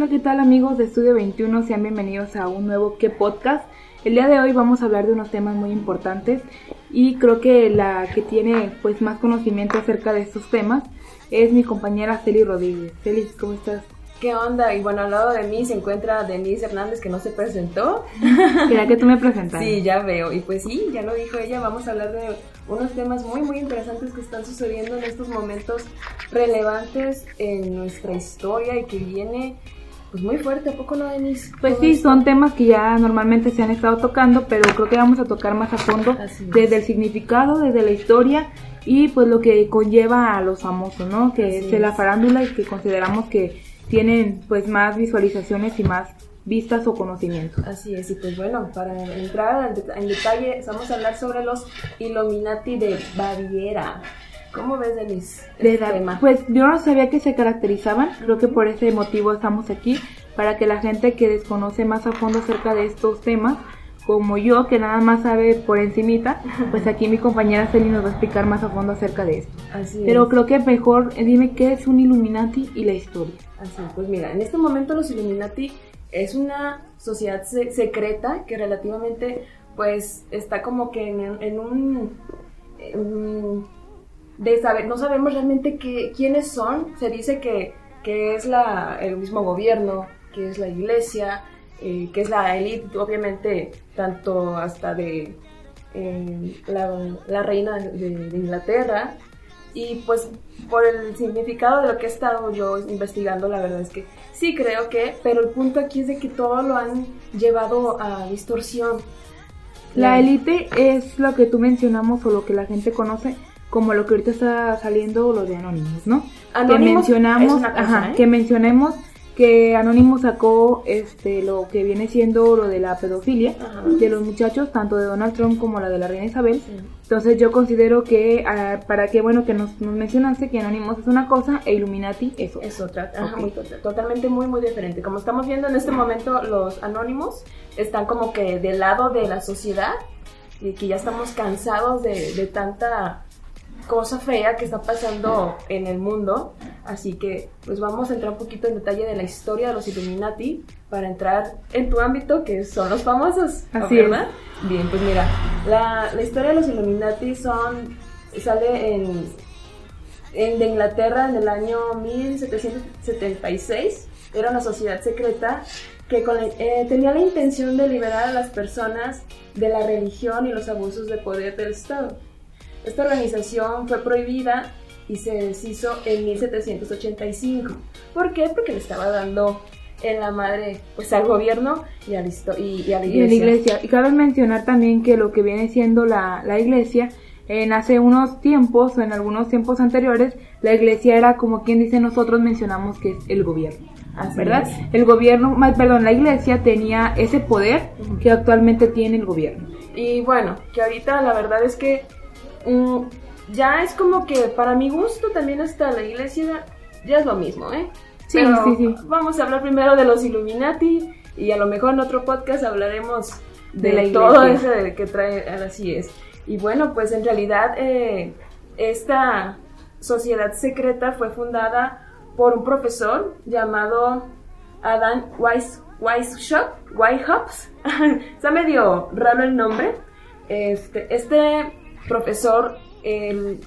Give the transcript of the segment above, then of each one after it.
Hola, ¿qué tal amigos de Estudio 21? Sean bienvenidos a un nuevo ¿Qué podcast? El día de hoy vamos a hablar de unos temas muy importantes y creo que la que tiene pues más conocimiento acerca de estos temas es mi compañera Celi Rodríguez. Celi, ¿cómo estás? ¿Qué onda? Y bueno, al lado de mí se encuentra Denise Hernández, que no se presentó. Quería que tú me presentaras. Sí, ya veo. Y pues sí, ya lo dijo ella, vamos a hablar de unos temas muy, muy interesantes que están sucediendo en estos momentos relevantes en nuestra historia y que viene pues muy fuerte, ¿a poco no, Denise? Pues sí, son temas que ya normalmente se han estado tocando, pero creo que vamos a tocar más a fondo desde el significado, desde la historia y pues lo que conlleva a los famosos, ¿no? Que es, la farándula y que consideramos que tienen pues más visualizaciones y más vistas o conocimientos. Así es, y pues bueno, para entrar en detalle, vamos a hablar sobre los Illuminati de Baviera. ¿Cómo ves, Denise? Este tema? Pues yo no sabía que se caracterizaban, creo que por ese motivo estamos aquí, para que la gente que desconoce más a fondo acerca de estos temas, como yo, que nada más sabe por encimita, pues aquí mi compañera Celine nos va a explicar más a fondo acerca de esto. Así Pero creo que mejor eh, dime qué es un Illuminati y la historia. Así, pues mira, en este momento los Illuminati es una sociedad secreta que relativamente pues está como que en, un de saber, no sabemos realmente qué, quiénes son. Se dice que, que es la, el mismo gobierno, que es la iglesia, eh, que es la élite, obviamente, tanto hasta de eh, la, reina de, Inglaterra. Y pues por el significado de lo que he estado yo investigando, la verdad es que sí creo que, pero el punto aquí es de que todo lo han llevado a distorsión. La élite es lo que tú mencionamos o lo que la gente conoce como lo que ahorita está saliendo lo de Anonymous, ¿no? que mencionamos, ajá, ¿eh? que mencionemos que Anonymous sacó este lo que viene siendo lo de la pedofilia de los muchachos, tanto de Donald Trump como la de la reina Isabel. Entonces yo considero que ah, para que bueno que nos, nos, mencionaste que Anonymous es una cosa e Illuminati es otra. Es otra, totalmente muy muy diferente. Como estamos viendo en este momento los Anonymous están como que del lado de la sociedad y que ya estamos cansados de, de tanta cosa fea que está pasando en el mundo. Así que pues vamos a entrar un poquito en detalle de la historia de los Illuminati para entrar en tu ámbito que son los famosos. Así ¿verdad? Bien, pues mira, la, la, historia de los Illuminati son sale en, en de Inglaterra en el año 1776. Era una sociedad secreta que eh, tenía la intención de liberar a las personas de la religión y los abusos de poder del Estado. Esta organización fue prohibida y se deshizo en 1785. ¿Por qué? Porque le estaba dando en la madre pues al gobierno y a, la, y, a la iglesia. Y cabe mencionar también que lo que viene siendo la, la iglesia, en hace unos tiempos o en algunos tiempos anteriores, la iglesia era como quien dice nosotros mencionamos que es el gobierno. ¿Verdad? El gobierno, perdón, la iglesia tenía ese poder que actualmente tiene el gobierno. Y bueno, que ahorita la verdad es que Ya es como que para mi gusto también hasta la iglesia ya es lo mismo, ¿eh? Sí, sí, sí. Vamos a hablar primero de los Illuminati y a lo mejor en otro podcast hablaremos de, todo eso que trae, así es. Y bueno, pues en realidad eh, esta sociedad secreta fue fundada por un profesor llamado Adam Weiss, Weishaupt, Está medio raro el nombre. Este, este profesor,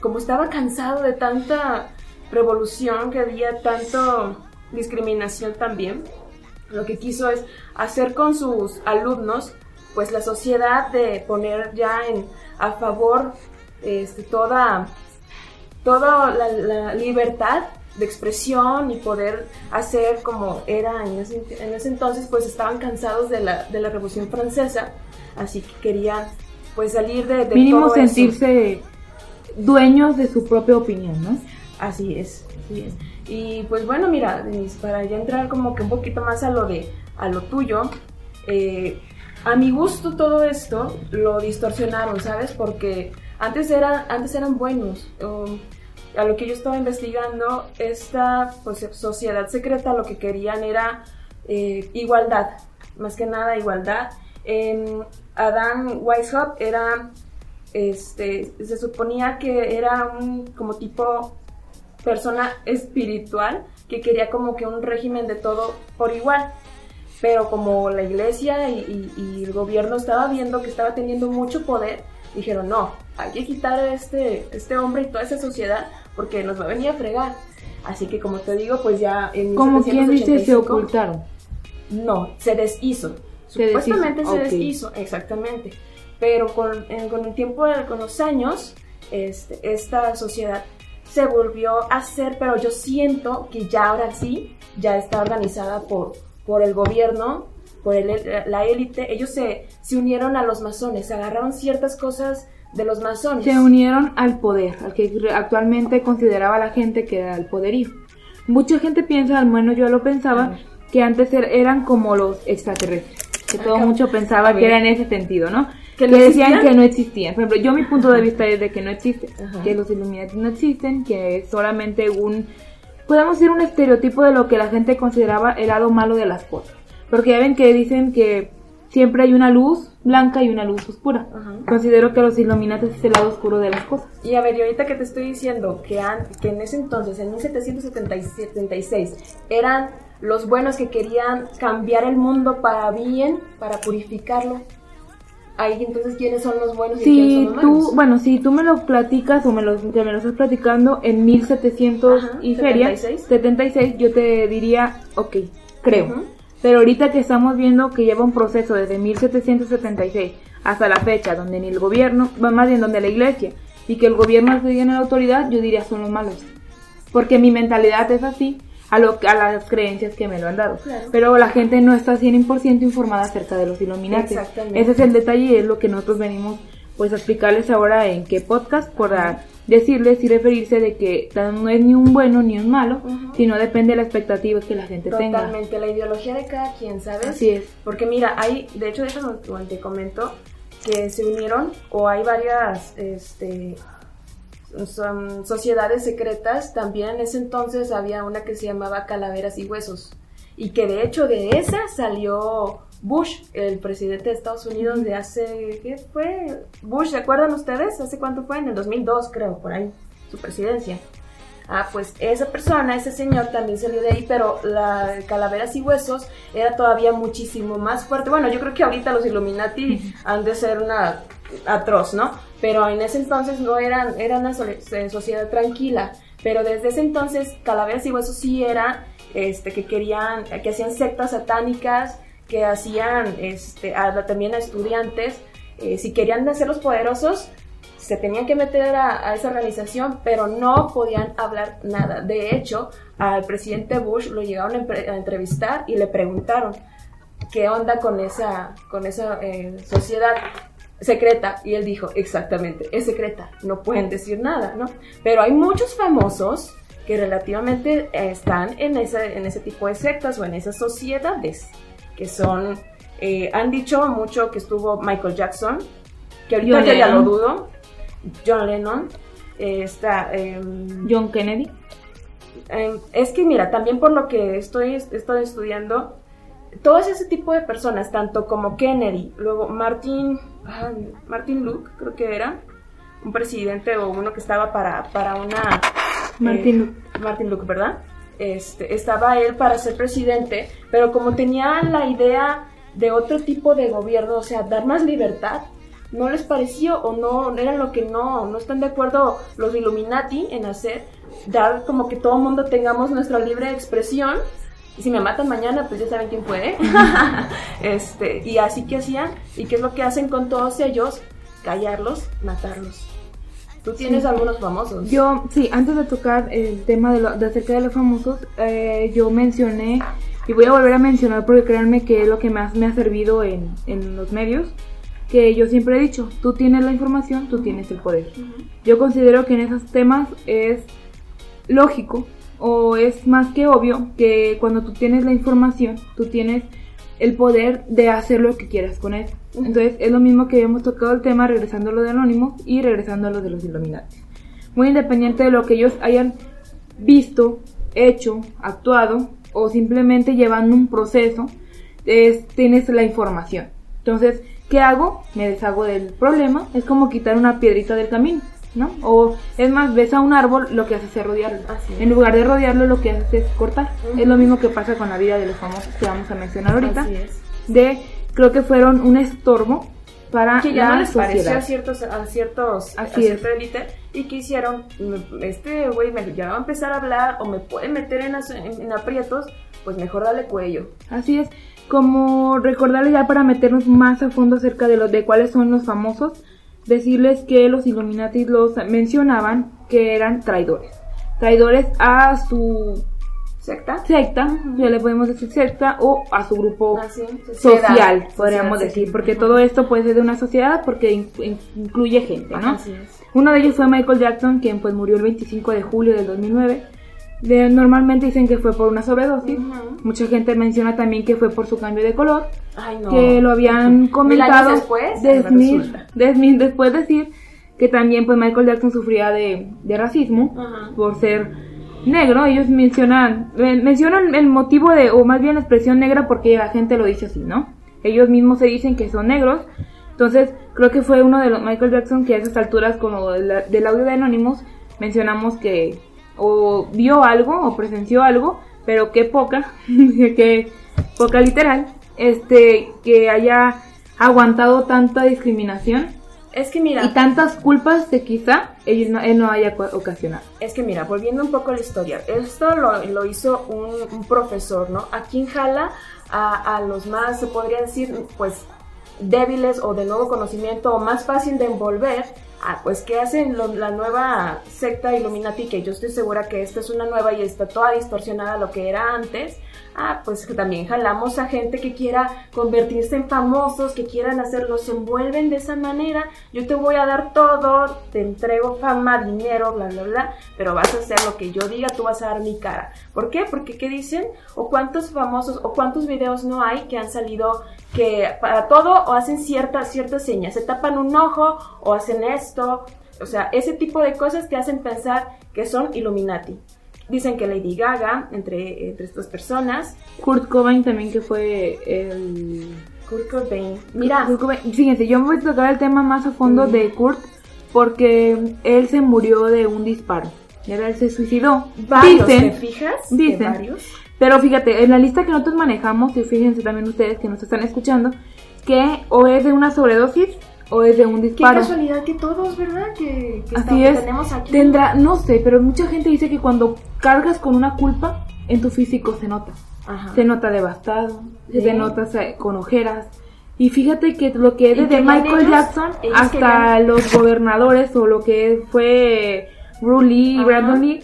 como estaba cansado de tanta revolución, que había tanto discriminación también, lo que quiso es hacer con sus alumnos pues la sociedad de poner ya en a favor este, toda toda la, libertad de expresión y poder hacer como era en ese, en ese entonces pues estaban cansados de la, de la revolución francesa así que querían pues salir de, mínimo sentirse dueños de su propia opinión, ¿no? Así es, así es. Y pues bueno, mira, Denise, para ya entrar como que un poquito más a lo de a lo tuyo, eh, a mi gusto todo esto lo distorsionaron, ¿sabes? Porque antes, era, antes eran buenos. a lo que yo estaba investigando, esta pues, sociedad secreta lo que querían era eh, igualdad, más que nada igualdad. Adam Weishaupt era, este, se suponía que era un como tipo persona espiritual que quería como que un régimen de todo por igual. Pero como la iglesia y, el gobierno estaba viendo que estaba teniendo mucho poder, dijeron, no, hay que quitar a este, este hombre y toda esa sociedad porque nos va a venir a fregar. Así que como te digo, pues ya en ¿Cómo quien dice se ocultaron? No, se deshizo. Supuestamente se deshizo, exactamente. Pero con, con el tiempo, con los años, este, esta sociedad se volvió a hacer, pero yo siento que ya ahora sí, ya está organizada por, por el gobierno, por la élite. Ellos se, se unieron a los masones, agarraron ciertas cosas de los masones. Se unieron al poder, al que actualmente consideraba la gente que era el poderío. Mucha gente piensa, al menos yo lo pensaba, que antes er, eran como los extraterrestres. Que todo mucho pensaba que era en ese sentido, ¿no? que, decían que no existían. Por ejemplo, yo mi punto de vista es de que no existe, que los Illuminati no existen, que es solamente un, podemos decir un estereotipo de lo que la gente consideraba el lado malo de las cosas. Porque ya ven que dicen que siempre hay una luz blanca y una luz oscura. Considero que los Illuminati es el lado oscuro de las cosas. Y a ver, y ahorita que te estoy diciendo que, que en ese entonces, en 1776, eran los buenos que querían cambiar el mundo para bien, para purificarlo ahí entonces quiénes son los buenos y quiénes son los tú, Bueno, si tú me lo platicas o me lo, me lo estás platicando en 1700 y feria, 76. yo te diría, ok, creo. Pero ahorita que estamos viendo que lleva un proceso desde 1776 hasta la fecha, donde ni el gobierno, más bien donde la iglesia, y que el gobierno tiene la autoridad, yo diría son los malos. Porque mi mentalidad es así, a, lo, a las creencias que me lo han dado. Pero la gente no está 100% informada acerca de los Illuminati. Ese es el detalle y es lo que nosotros venimos pues a explicarles ahora en qué podcast para decirles y referirse de que no es ni un bueno ni un malo, sino depende de la expectativa que la gente tenga. Totalmente, la ideología de cada quien, ¿sabes? Así es. Porque mira, hay, de hecho, eso te comento, que se unieron o hay varias este, son sociedades secretas, también en ese entonces había una que se llamaba Calaveras y Huesos. Y que de hecho de esa salió Bush, el presidente de Estados Unidos de hace, ¿qué fue? Bush, ¿se acuerdan ustedes? ¿Hace cuánto fue? En el 2002 creo, por ahí, su presidencia. Ah, pues esa persona, ese señor también salió de ahí, pero la Calaveras y Huesos era todavía muchísimo más fuerte. Bueno, yo creo que ahorita los Illuminati han de ser una atroz, ¿no? Pero en ese entonces no era una eh, sociedad tranquila. Pero desde ese entonces, Calaveras y Huesos sí era, este, que querían, que hacían sectas satánicas, que hacían, este, también a estudiantes, eh, si querían los poderosos, se tenían que meter a, esa organización, pero no podían hablar nada. De hecho, al presidente Bush lo llegaron a, entrevistar y le preguntaron qué onda con esa, con esa eh, sociedad secreta. Y él dijo, exactamente, es secreta, no pueden decir nada, ¿no? Pero hay muchos famosos que relativamente están en ese, en ese tipo de sectas o en esas sociedades, que son, eh, han dicho mucho que estuvo Michael Jackson, que ahorita ya, lo dudo, John Lennon, eh, está... Em, John Kennedy. Em, es que mira, también por lo que estoy, estoy estudiando, todo ese tipo de personas, tanto como Kennedy, luego Martin, Martin Luke, creo que era, un presidente o uno que estaba para, para una... Martin eh, Luke. Martin Luke, ¿verdad? Este, estaba él para ser presidente, pero como tenía la idea de otro tipo de gobierno, o sea, dar más libertad, no les pareció o no eran lo que no, no están de acuerdo los Illuminati en hacer, dar como que todo el mundo tengamos nuestra libre expresión. Y si me matan mañana, pues ya saben quién. ¿eh? este, y así que hacían, y qué es lo que hacen con todos ellos, callarlos, matarlos. Tú tienes algunos famosos. Yo, sí, antes de tocar el tema de, lo, de acerca de los famosos, eh, yo mencioné, y voy a volver a mencionar porque créanme que es lo que más me ha servido en, en los medios, que yo siempre he dicho, tú tienes la información, tú tienes el poder. Yo considero que en esos temas es lógico o es más que obvio que cuando tú tienes la información, tú tienes el poder de hacer lo que quieras con él. Entonces es lo mismo que hemos tocado el tema regresando a lo de Anónimos y regresando a lo de los Illuminati. Muy independiente de lo que ellos hayan visto, hecho, actuado o simplemente llevando un proceso, tienes la información. Entonces, ¿Qué hago? Me deshago del problema. Es como quitar una piedrita del camino. ¿No? O es más, ves a un árbol, lo que haces es rodearlo. En lugar de rodearlo, lo que haces es cortar. Es lo mismo que pasa con la vida de los famosos que vamos a mencionar ahorita. De, creo que fueron un estorbo para que ya no les pareció a ciertos a ciertos a cierta élite y que hicieron este güey ya va a empezar a hablar o me puede meter en, en, aprietos pues mejor dale cuello así es como recordarles ya para meternos más a fondo acerca de los de cuáles son los famosos decirles que los Illuminati los mencionaban que eran traidores traidores a su secta. Secta, ya le podemos decir secta, o a su grupo ah, social, podríamos decir, porque todo esto puede ser de una sociedad porque incluye gente, ¿no? Uno de ellos fue Michael Jackson, quien pues murió el 25 de julio del 2009. De, normalmente dicen que fue por una sobredosis. Mucha gente menciona también que fue por su cambio de color. Que lo habían comentado. después? después decir que también pues Michael Jackson sufría de, racismo por ser negro, ellos mencionan, mencionan el motivo de, o más bien la expresión negra porque la gente lo dice así, ¿no? Ellos mismos se dicen que son negros, entonces creo que fue uno de los Michael Jackson que a esas alturas con lo del audio de Anonymous mencionamos que o vio algo o presenció algo, pero que poca, que poca literal, este, que haya aguantado tanta discriminación es que mira. Y tantas culpas de quizá ellos no, él no haya ocasionado. Es que mira, volviendo un poco a la historia, esto lo, lo hizo un, profesor, ¿no? A quien jala a, a, los más, se podría decir, pues débiles o de nuevo conocimiento o más fácil de envolver. Ah, pues ¿qué hacen la nueva secta Illuminati? Que yo estoy segura que esta es una nueva y está toda distorsionada a lo que era antes ah, pues también jalamos a gente que quiera convertirse en famosos, que quieran hacerlo, se envuelven de esa manera, yo te voy a dar todo, te entrego fama, dinero, bla, bla, bla, pero vas a hacer lo que yo diga, tú vas a dar mi cara. ¿Por qué? Porque ¿qué dicen? ¿O cuántos famosos, o cuántos videos no hay que han salido que para todo o hacen ciertas, ciertas señas, se tapan un ojo o hacen esto, o sea, ese tipo de cosas que hacen pensar que son Illuminati. Dicen que Lady Gaga, entre, entre estas personas. Kurt Cobain también, que fue el. Kurt Cobain. Mira. Fíjense, yo me voy a tocar el tema más a fondo de Kurt porque él se murió de un disparo. Él se suicidó. Varios, dicen, ¿te fijas? Dicen. Varios? Pero fíjate, en la lista que nosotros manejamos, y fíjense también ustedes que nos están escuchando, que o es de una sobredosis o es de un disparo. Qué casualidad que todos, ¿verdad? Que, Así es. tenemos aquí. Tendrá, no sé, pero mucha gente dice que cuando cargas con una culpa, en tu físico se nota. Ajá. Se nota devastado, se nota con ojeras. Y fíjate que lo que es desde Michael Jackson hasta los gobernadores o lo que fue Ruley y Brandon Lee,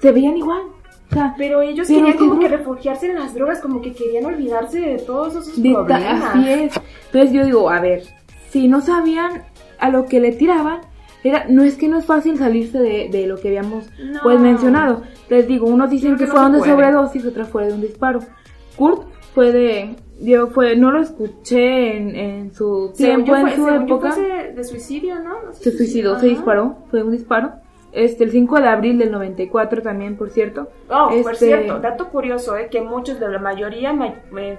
se veían igual. O sea, pero ellos querían como que refugiarse en las drogas, como que querían olvidarse de todos esos problemas. Así es. Entonces yo digo, a ver, si no sabían a lo que le tiraban, era, no es que no es fácil salirse de, lo que habíamos pues mencionado. Les digo, unos dicen que, fueron de sobredosis, otros fue de un disparo. Kurt fue de, yo fue, no lo escuché en, su tiempo, en su época. Fue de suicidio, ¿no? se suicidó, se disparó, fue un disparo. Este, el 5 de abril del 94 también, por cierto. Oh, por este, cierto, dato curioso, ¿eh? que muchos de la mayoría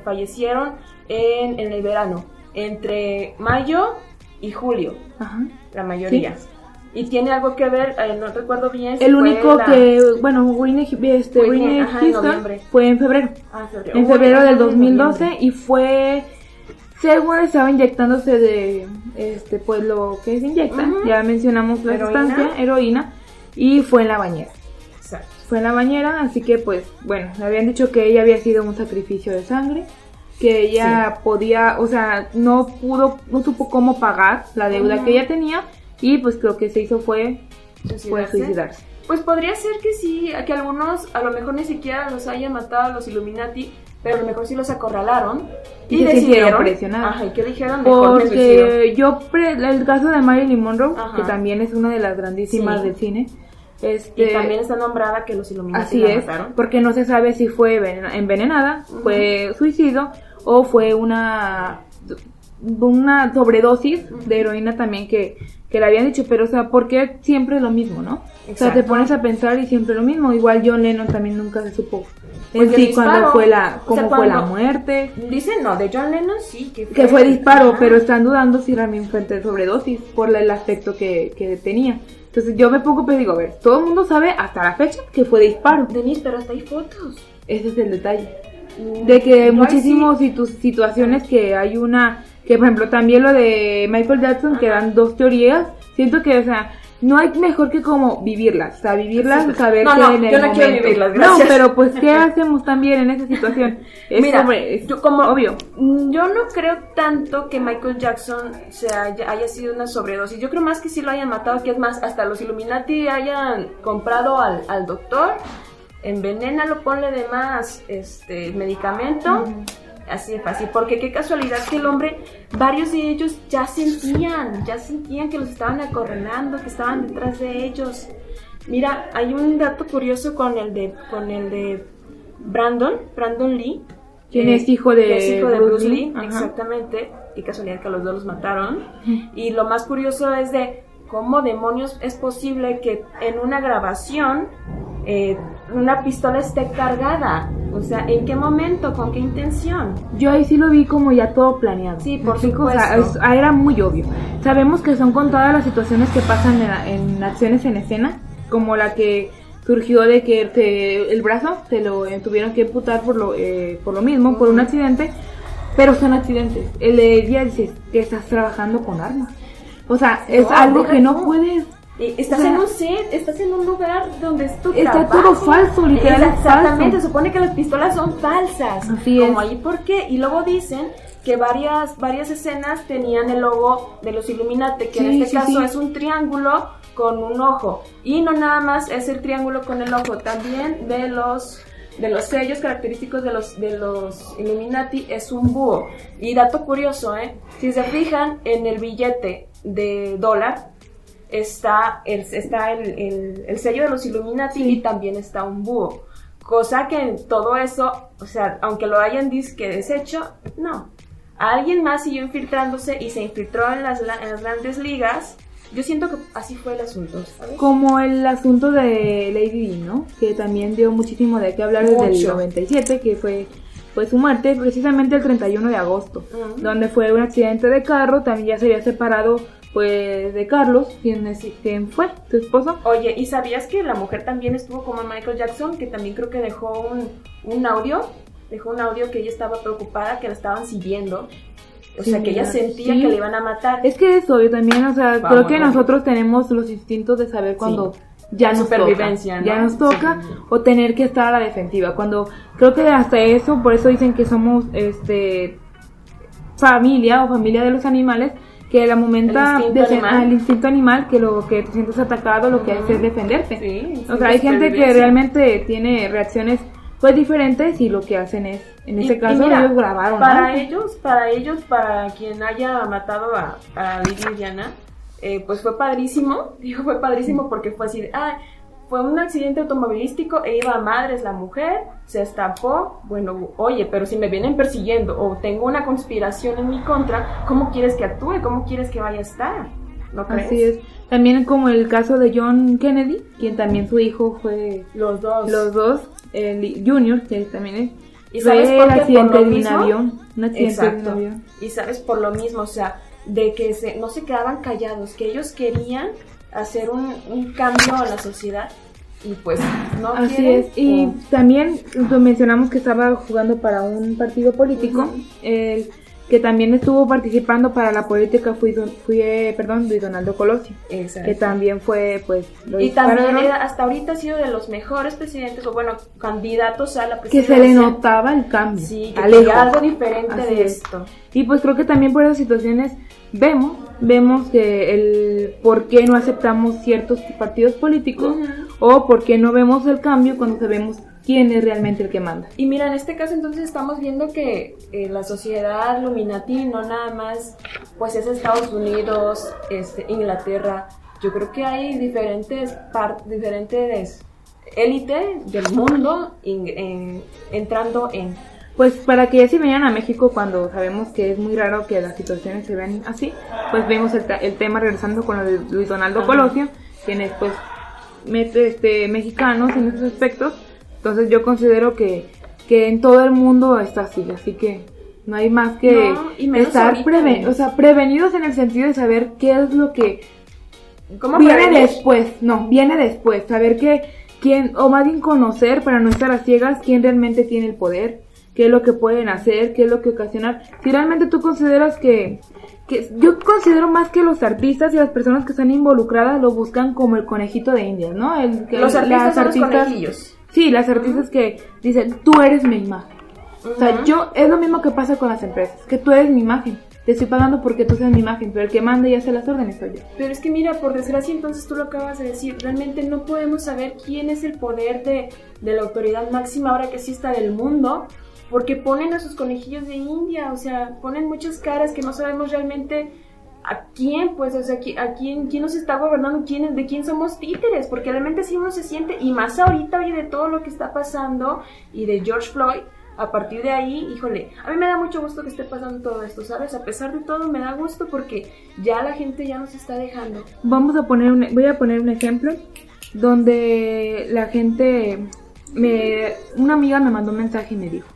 fallecieron en, en el verano entre mayo y julio, la mayoría. Y tiene algo que ver, eh, no recuerdo bien. el único que, bueno, Winnie, este, fue en febrero. Ah, en febrero del 2012 y fue, según estaba inyectándose de, este, pues lo que se inyecta, ya mencionamos la sustancia, heroína, y fue en la bañera. Exacto. Fue en la bañera, así que pues, bueno, le habían dicho que ella había sido un sacrificio de sangre que ella podía, o sea, no pudo, no supo cómo pagar la deuda que ella tenía y pues lo que se hizo fue, fue suicidarse. Pues podría ser que sí, que algunos a lo mejor ni siquiera los hayan matado a los Illuminati, pero a lo mejor sí los acorralaron y, decidieron presionar. Ajá, ¿y qué dijeron? Porque yo, el caso de Marilyn Monroe, que también es una de las grandísimas del cine, este, y también está nombrada que los Illuminati así es, porque no se sabe si fue envenenada, fue suicidio o fue una una sobredosis de heroína también que, que le habían dicho, pero o sea, ¿por qué siempre lo mismo, no? O sea, te pones a pensar y siempre lo mismo. Igual John Lennon también nunca se supo en sí cuando fue la, cómo fue la muerte. Dicen, no, de John Lennon sí, que fue, que fue disparo, pero están dudando si realmente fue sobredosis por el aspecto que, que tenía. Entonces yo me pongo, pero digo, a ver, todo el mundo sabe hasta la fecha que fue disparo. Denise, pero hasta hay fotos. Ese es el detalle. Mm, de que muchísimas situaciones que hay una, que por ejemplo también lo de Michael Jackson, que eran dos teorías, siento que, o sea, no hay mejor que como vivirlas, o sea, vivirlas, saber no, que no, en el yo no quiero vivirlas, gracias. No, pero pues ¿qué hacemos también en esa situación? Es Mira, yo como obvio. Mm, yo no creo tanto que Michael Jackson se haya, haya, sido una sobredosis. Yo creo más que sí lo hayan matado, que es más, hasta los Illuminati hayan comprado al, al doctor, envenénalo, ponle de más este medicamento. Así de fácil, porque qué casualidad que el hombre, varios de ellos ya sentían, ya sentían que los estaban acorralando, que estaban detrás de ellos. Mira, hay un dato curioso con el de, con el de Brandon, Brandon Lee. Quien es hijo de, Bruce, Lee, exactamente. Y casualidad que los dos los mataron. Y lo más curioso es de cómo demonios es posible que en una grabación eh, una pistola esté cargada. O sea, ¿en qué momento? ¿Con qué intención? Yo ahí sí lo vi como ya todo planeado. Sí, por supuesto. Ah, era muy obvio. Sabemos que son con todas las situaciones que pasan en, acciones en escena, como la que surgió de que el brazo se lo eh, tuvieron que imputar por lo, eh, por lo mismo, por un accidente, pero son accidentes. El día dice que estás trabajando con armas. O sea, es algo que no puedes Estás en un set, estás en un lugar donde es tu Está todo falso, literalmente. Exactamente, supone que las pistolas son falsas. Así como ahí, ¿por qué? Y luego dicen que varias, varias escenas tenían el logo de los Illuminati, que en este caso es un triángulo con un ojo. Y no nada más es el triángulo con el ojo, también de los de los sellos característicos de los, de los Illuminati es un búho. Y dato curioso, ¿eh? Si se fijan en el billete de dólar, está el, está el, el, sello de los Illuminati y también está un búho. Cosa que en todo eso, o sea, aunque lo hayan disque deshecho, no. Alguien más siguió infiltrándose y se infiltró en las, en las grandes ligas. Yo siento que así fue el asunto, Como el asunto de Lady Di, ¿no? Que también dio muchísimo de qué hablar desde el 97, que fue fue su muerte precisamente el 31 de agosto, donde fue un accidente de carro, también ya se había separado pues de Carlos, quien, es, quien fue su esposo. Oye, ¿y sabías que la mujer también estuvo como Michael Jackson, que también creo que dejó un, un audio? Dejó un audio que ella estaba preocupada, que la estaban siguiendo. O sea, que ella sentía que le iban a matar. Es que es obvio también, o sea, creo que nosotros tenemos los instintos de saber cuando ya nos supervivencia, toca, ya nos toca o tener que estar a la defensiva. Cuando creo que hasta eso, por eso dicen que somos este familia o familia de los animales, que la momento de el instinto animal que lo que te sientes atacado lo que hace es defenderte. O sea hay gente que realmente tiene reacciones pues diferentes y lo que hacen es en este caso ellos grabaron para ellos para ellos para quien haya matado a, a Lidia Diana eh, pues fue padrísimo. Dijo fue padrísimo porque fue así ah fue un accidente automovilístico e iba a madres la mujer, se estampó, bueno, oye, pero si me vienen persiguiendo o tengo una conspiración en mi contra, ¿cómo quieres que actúe? ¿Cómo quieres que vaya a estar? ¿No crees? Así es. También como el caso de John Kennedy, quien también su hijo fue... Los dos. Los dos, el Junior, que también es... ¿Y sabes por qué? Por lo mismo. avión, un accidente de un avión. Y sabes por lo mismo, o sea, de que se, no se quedaban callados, que ellos querían hacer un, un cambio a la sociedad y pues no Así es, y también mencionamos que estaba jugando para un partido político, el que también estuvo participando para la política fue, fue perdón, Luis Donaldo Colosio, que también fue pues y también hasta ahorita ha sido de los mejores presidentes o bueno, candidatos a la presidencia. Que se le notaba el cambio, sí, que algo diferente de esto. Y pues creo que también por esas situaciones vemos vemos que el por qué no aceptamos ciertos partidos políticos o por qué no vemos el cambio cuando sabemos quién es realmente el que manda. Y mira, en este caso entonces estamos viendo que eh, la sociedad Luminati no nada más pues es Estados Unidos, este, Inglaterra, yo creo que hay diferentes diferentes élites del mundo entrando en. Pues para que ya si vayan a México cuando sabemos que es muy raro que las situaciones se vean así, pues vemos el, tema regresando con lo de Luis Donaldo Colosio, quienes pues mete este mexicanos en esos aspectos, entonces yo considero que, que en todo el mundo está así, así que no hay más que estar o sea, prevenidos en el sentido de saber qué es lo que ¿Cómo viene después, no, viene después, saber que quién, o más bien conocer para no estar a ciegas quién realmente tiene el poder, qué es lo que pueden hacer, qué es lo que ocasionar. Si realmente tú consideras que, que yo considero más que los artistas y las personas que están involucradas lo buscan como el conejito de Indias, ¿no? El, los artistas, las artistas Sí, las artistas que dicen, tú eres mi imagen. O sea, yo, es lo mismo que pasa con las empresas, que tú eres mi imagen te estoy pagando porque tú seas mi imagen, pero el que manda y hace las órdenes soy yo. Pero es que mira, por desgracia, entonces tú lo acabas de decir, realmente no podemos saber quién es el poder de, de la autoridad máxima ahora que exista del mundo, porque ponen a sus conejillos de India, o sea, ponen muchas caras que no sabemos realmente a quién, pues, o sea, a quién, quién nos está gobernando, quién, de quién somos títeres, porque realmente si uno se siente, y más ahorita, oye, de todo lo que está pasando y de George Floyd, a partir de ahí, híjole, a mí me da mucho gusto que esté pasando todo esto, ¿sabes? A pesar de todo, me da gusto porque ya la gente ya nos está dejando. Vamos a poner un, voy a poner un ejemplo donde la gente, me, una amiga me mandó un mensaje y me dijo,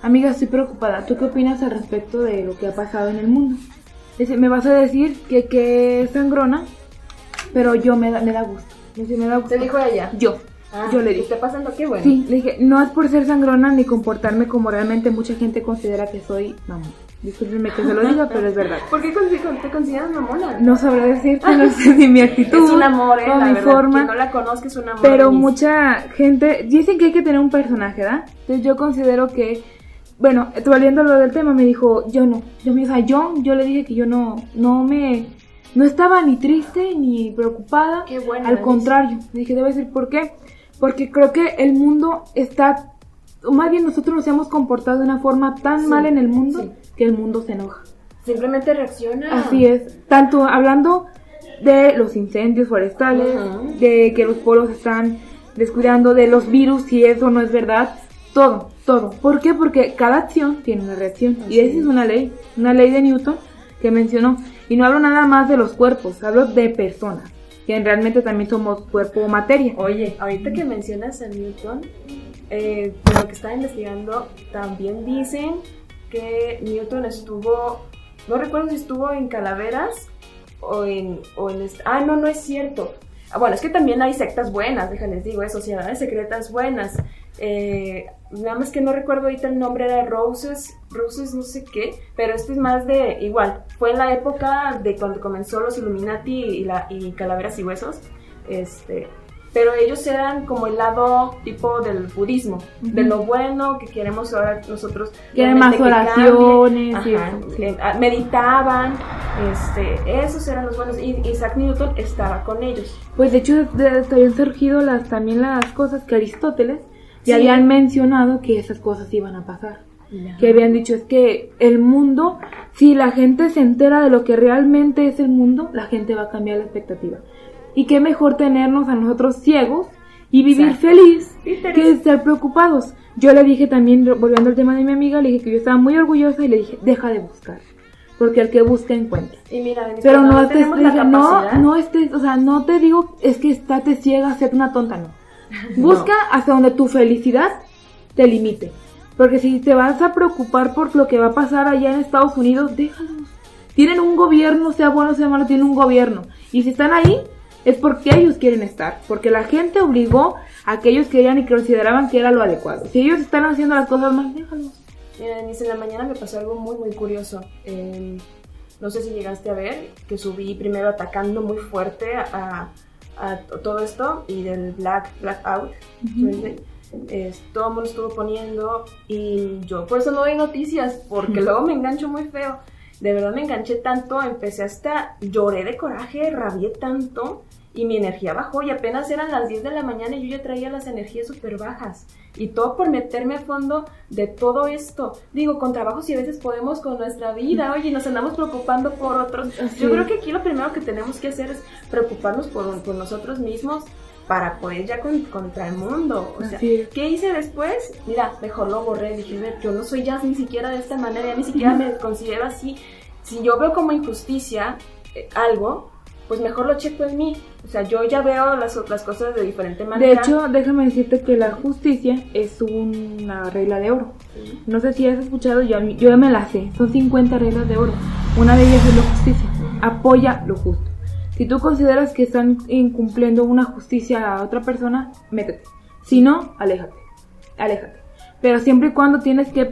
amiga, estoy preocupada, ¿tú qué opinas al respecto de lo que ha pasado en el mundo? Dice, me vas a decir que, que es sangrona, pero yo me da, me da gusto. Dice, me da gusto. ¿Te dijo ella? Yo. Ah, yo le dije. ¿Está pasando qué bueno? Sí, le dije, no es por ser sangrona ni comportarme como realmente mucha gente considera que soy mamá. Discúlpenme que se lo diga, pero es verdad. ¿Por qué te consideras mamona? No sabré decirte, no sé ni mi actitud. Es un amor, ¿eh? mi forma. no la conozco es un amor. Pero mucha gente dicen que hay que tener un personaje, ¿verdad? Entonces yo considero que, bueno, volviendo a lo del tema, me dijo, yo no. Yo, o sea, yo, yo le dije que yo no, no me, no estaba ni triste ni preocupada. Qué bueno. Al contrario, le dije, debe decir por qué porque creo que el mundo está, o más bien nosotros nos hemos comportado de una forma tan mal en el mundo que el mundo se enoja. Simplemente reacciona. Así es, tanto hablando de los incendios forestales, de que los polos están descuidando, de los virus, si eso no es verdad, todo, todo. ¿Por qué? Porque cada acción tiene una reacción. y esa es una ley, una ley de Newton que mencionó. Y no hablo nada más de los cuerpos, hablo de personas que realmente también somos cuerpo o materia. Oye, ahorita que mencionas a Newton, eh, lo que estaba investigando, también dicen que Newton estuvo, no recuerdo si estuvo en Calaveras o en, o en ah, no, no es cierto. Ah, bueno, es que también hay sectas buenas, déjales digo, hay sociedades secretas buenas. Eh, nada más que no recuerdo ahorita el nombre, era Roses, Roses no sé qué, pero este es más de, igual, fue en la época de cuando comenzó los Illuminati y, la, y Calaveras y Huesos, este, pero ellos eran como el lado tipo del budismo, de lo bueno que queremos ahora nosotros. Quieren más oraciones, ah, meditaban, este, esos eran los buenos, y Isaac Newton estaba con ellos. Pues de hecho habían surgido las, también las cosas que Aristóteles y habían mencionado que esas cosas iban a pasar. Que habían dicho es que el mundo, si la gente se entera de lo que realmente es el mundo, la gente va a cambiar la expectativa. Y qué mejor tenernos a nosotros ciegos y vivir feliz que estar preocupados. Yo le dije también, volviendo al tema de mi amiga, le dije que yo estaba muy orgullosa y le dije, deja de buscar. Porque el que busca encuentra. Y mira, Pero no, no, no estés, o sea, no te digo, es que estate ciega, sé una tonta, no Busca hasta donde tu felicidad te limite. Porque si te vas a preocupar por lo que va a pasar allá en Estados Unidos, déjalos. Tienen un gobierno, sea bueno o sea malo, tienen un gobierno. Y si están ahí, es porque ellos quieren estar. Porque la gente obligó a que ellos querían y consideraban que era lo adecuado. Si ellos están haciendo las cosas mal, déjalos. Mira, en la mañana me pasó algo muy, muy curioso. no sé si llegaste a ver que subí primero atacando muy fuerte a a todo esto y del Black Blackout. todo el mundo estuvo poniendo y yo por eso no doy noticias porque luego me engancho muy feo. De verdad me enganché tanto, empecé hasta lloré de coraje, rabié tanto y mi energía bajó y apenas eran las 10 de la mañana y yo ya traía las energías súper bajas. Y todo por meterme a fondo de todo esto. Digo, con trabajo si a veces podemos con nuestra vida, oye, nos andamos preocupando por otros. Yo creo que aquí lo primero que tenemos que hacer es preocuparnos por, por nosotros mismos para poder ya contra el mundo. O sea, ¿qué hice después? Mira, mejor lo borré. Dije, yo no soy ya ni siquiera de esta manera, ya ni siquiera me considero así. Si yo veo como injusticia eh, algo, pues mejor lo checo en mí. O sea, yo ya veo las otras cosas de diferente manera. De hecho, déjame decirte que la justicia es una regla de oro. No sé si has escuchado, yo, yo ya me la sé. Son 50 reglas de oro. Una de ellas es la justicia. Apoya lo justo. Si tú consideras que están incumpliendo una justicia a otra persona, métete. Si no, aléjate. Aléjate. Pero siempre y cuando tienes que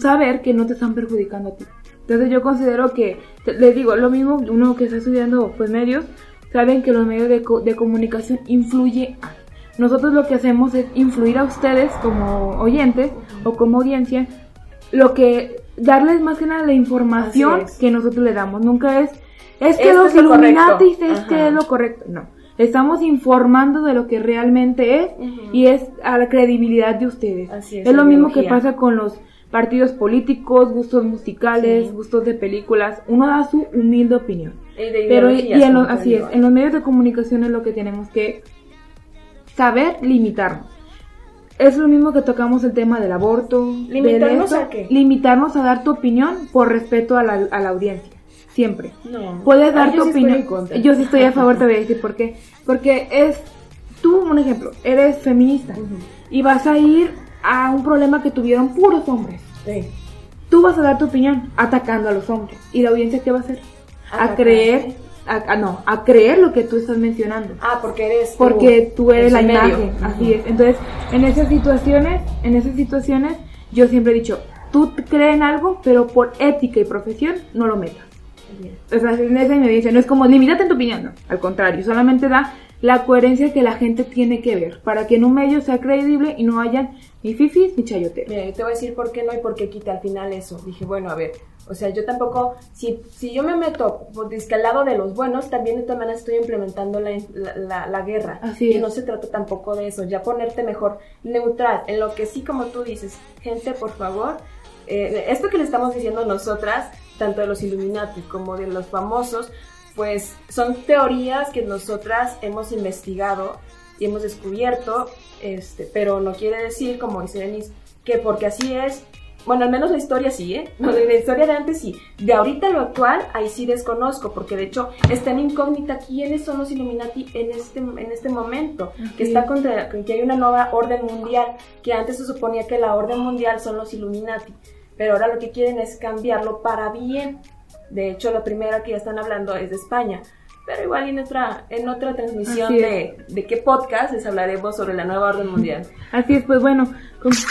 saber que no te están perjudicando a ti. Entonces yo considero que, les digo, lo mismo, uno que está estudiando pues medios, saben que los medios de, de comunicación influye a nosotros lo que hacemos es influir a ustedes como oyentes o como audiencia, lo que darles más que nada la información que nosotros le damos. Nunca es, es que los Illuminati es que es lo correcto. No. Estamos informando de lo que realmente es y es a la credibilidad de ustedes. es, lo mismo que pasa con los partidos políticos, gustos musicales, gustos de películas. Uno da su humilde opinión. Pero y en así es, en los medios de comunicación es lo que tenemos que saber limitarnos. Es lo mismo que tocamos el tema del aborto. ¿Limitarnos a qué? Limitarnos a dar tu opinión por respeto a la, a la audiencia. Siempre. No. Puedes dar tu opinión. Yo sí estoy a favor, te voy a decir por qué. Porque es, tú, un ejemplo, eres feminista y vas a ir a un problema que tuvieron puros hombres. Sí. Tú vas a dar tu opinión atacando a los hombres. ¿Y la audiencia qué va a hacer? A creer a, no, a creer lo que tú estás mencionando. Ah, porque eres Porque tú, eres la imagen, así es. Entonces, en esas situaciones, en esas situaciones, yo siempre he dicho, tú crees en algo, pero por ética y profesión no lo metas. O sea, en esa me dice, no es como, limítate en tu opinión, no. Al contrario, solamente da la coherencia que la gente tiene que ver, para que en un medio sea creíble y no hayan ni fifis ni chayoteros. Mira, yo te voy a decir por qué no y por qué quita al final eso. Dije, bueno, a ver, o sea, yo tampoco, si, si yo me meto por al lado de los buenos, también de todas maneras estoy implementando la, la, la, guerra. Así y no se trata tampoco de eso, ya ponerte mejor neutral. En lo que sí, como tú dices, gente, por favor, eh, esto que le estamos diciendo nosotras, tanto de los Illuminati como de los famosos, pues son teorías que nosotras hemos investigado y hemos descubierto, este, pero no quiere decir, como dice Denise, que porque así es, bueno, al menos la historia sí, ¿eh? No, la historia de antes sí. De ahorita lo actual, ahí sí desconozco, porque de hecho está en incógnita quiénes son los Illuminati en este, en este momento, que está contra, que hay una nueva orden mundial, que antes se suponía que la orden mundial son los Illuminati, pero ahora lo que quieren es cambiarlo para bien. De hecho, la primera que ya están hablando es de España. Pero igual en otra, en otra transmisión de, de, qué podcast les hablaremos sobre la nueva orden mundial. Así es, pues bueno,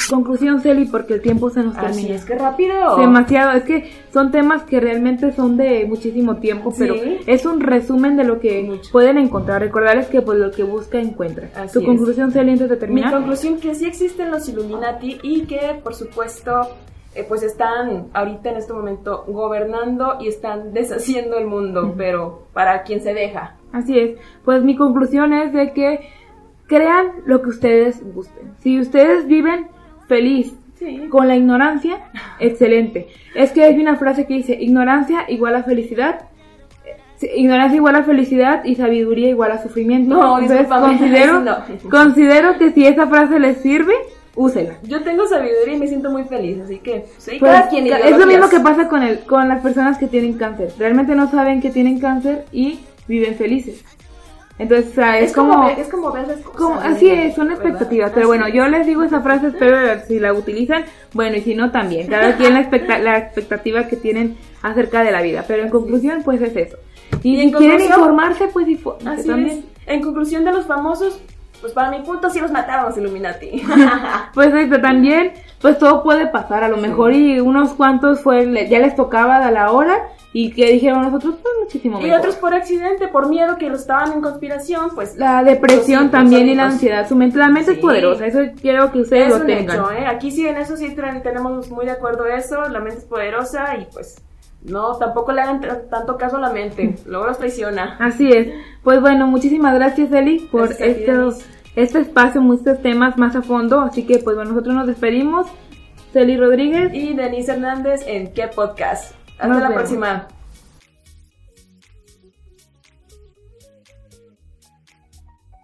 conclusión Celi, porque el tiempo se nos termina. Así es, que rápido. Demasiado, es que son temas que realmente son de muchísimo tiempo, pero es un resumen de lo que pueden encontrar. Recordarles que pues lo que busca encuentra. Así tu conclusión Celi antes de terminar. Mi conclusión que sí existen los Illuminati y que por supuesto eh, pues están ahorita en este momento gobernando y están deshaciendo el mundo, pero para quien se deja. Así es. Pues mi conclusión es de que crean lo que ustedes gusten. Si ustedes viven feliz con la ignorancia, excelente. Es que hay una frase que dice, ignorancia igual a felicidad. Ignorancia igual a felicidad y sabiduría igual a sufrimiento. No, Entonces, considero, considero que si esa frase les sirve, úsela. Yo tengo sabiduría y me siento muy feliz, así que pues, quien Es lo mismo que pasa con, el, con las personas que tienen cáncer. Realmente no saben que tienen cáncer y viven felices. Entonces, es, como, Es como ver Así es, son expectativas. Pero bueno, yo les digo esa frase, espero si la utilizan. Bueno, y si no, también. Cada quien la, la expectativa que tienen acerca de la vida. Pero en conclusión, pues es eso. Y, si quieren informarse, pues también. En conclusión de los famosos, pues para mi punto sí los mataron los Illuminati. pues esto también, pues todo puede pasar, a lo mejor y unos cuantos fue, ya les tocaba a la hora y que dijeron nosotros, pues muchísimo mejor. Y otros por accidente, por miedo que los estaban en conspiración, pues... La depresión también y la ansiedad, su mente, la mente es poderosa, eso quiero que ustedes lo tengan. Hecho, ¿eh? Aquí sí, en eso sí tenemos muy de acuerdo eso, la mente es poderosa y pues... No, tampoco le hagan tanto caso a la mente, luego los traiciona. Así es. Pues bueno, muchísimas gracias Eli por estos, este espacio, muchos temas más a fondo. Así que pues bueno, nosotros nos despedimos. Celi Rodríguez y Denise Hernández en ¿Qué podcast? Hasta la próxima.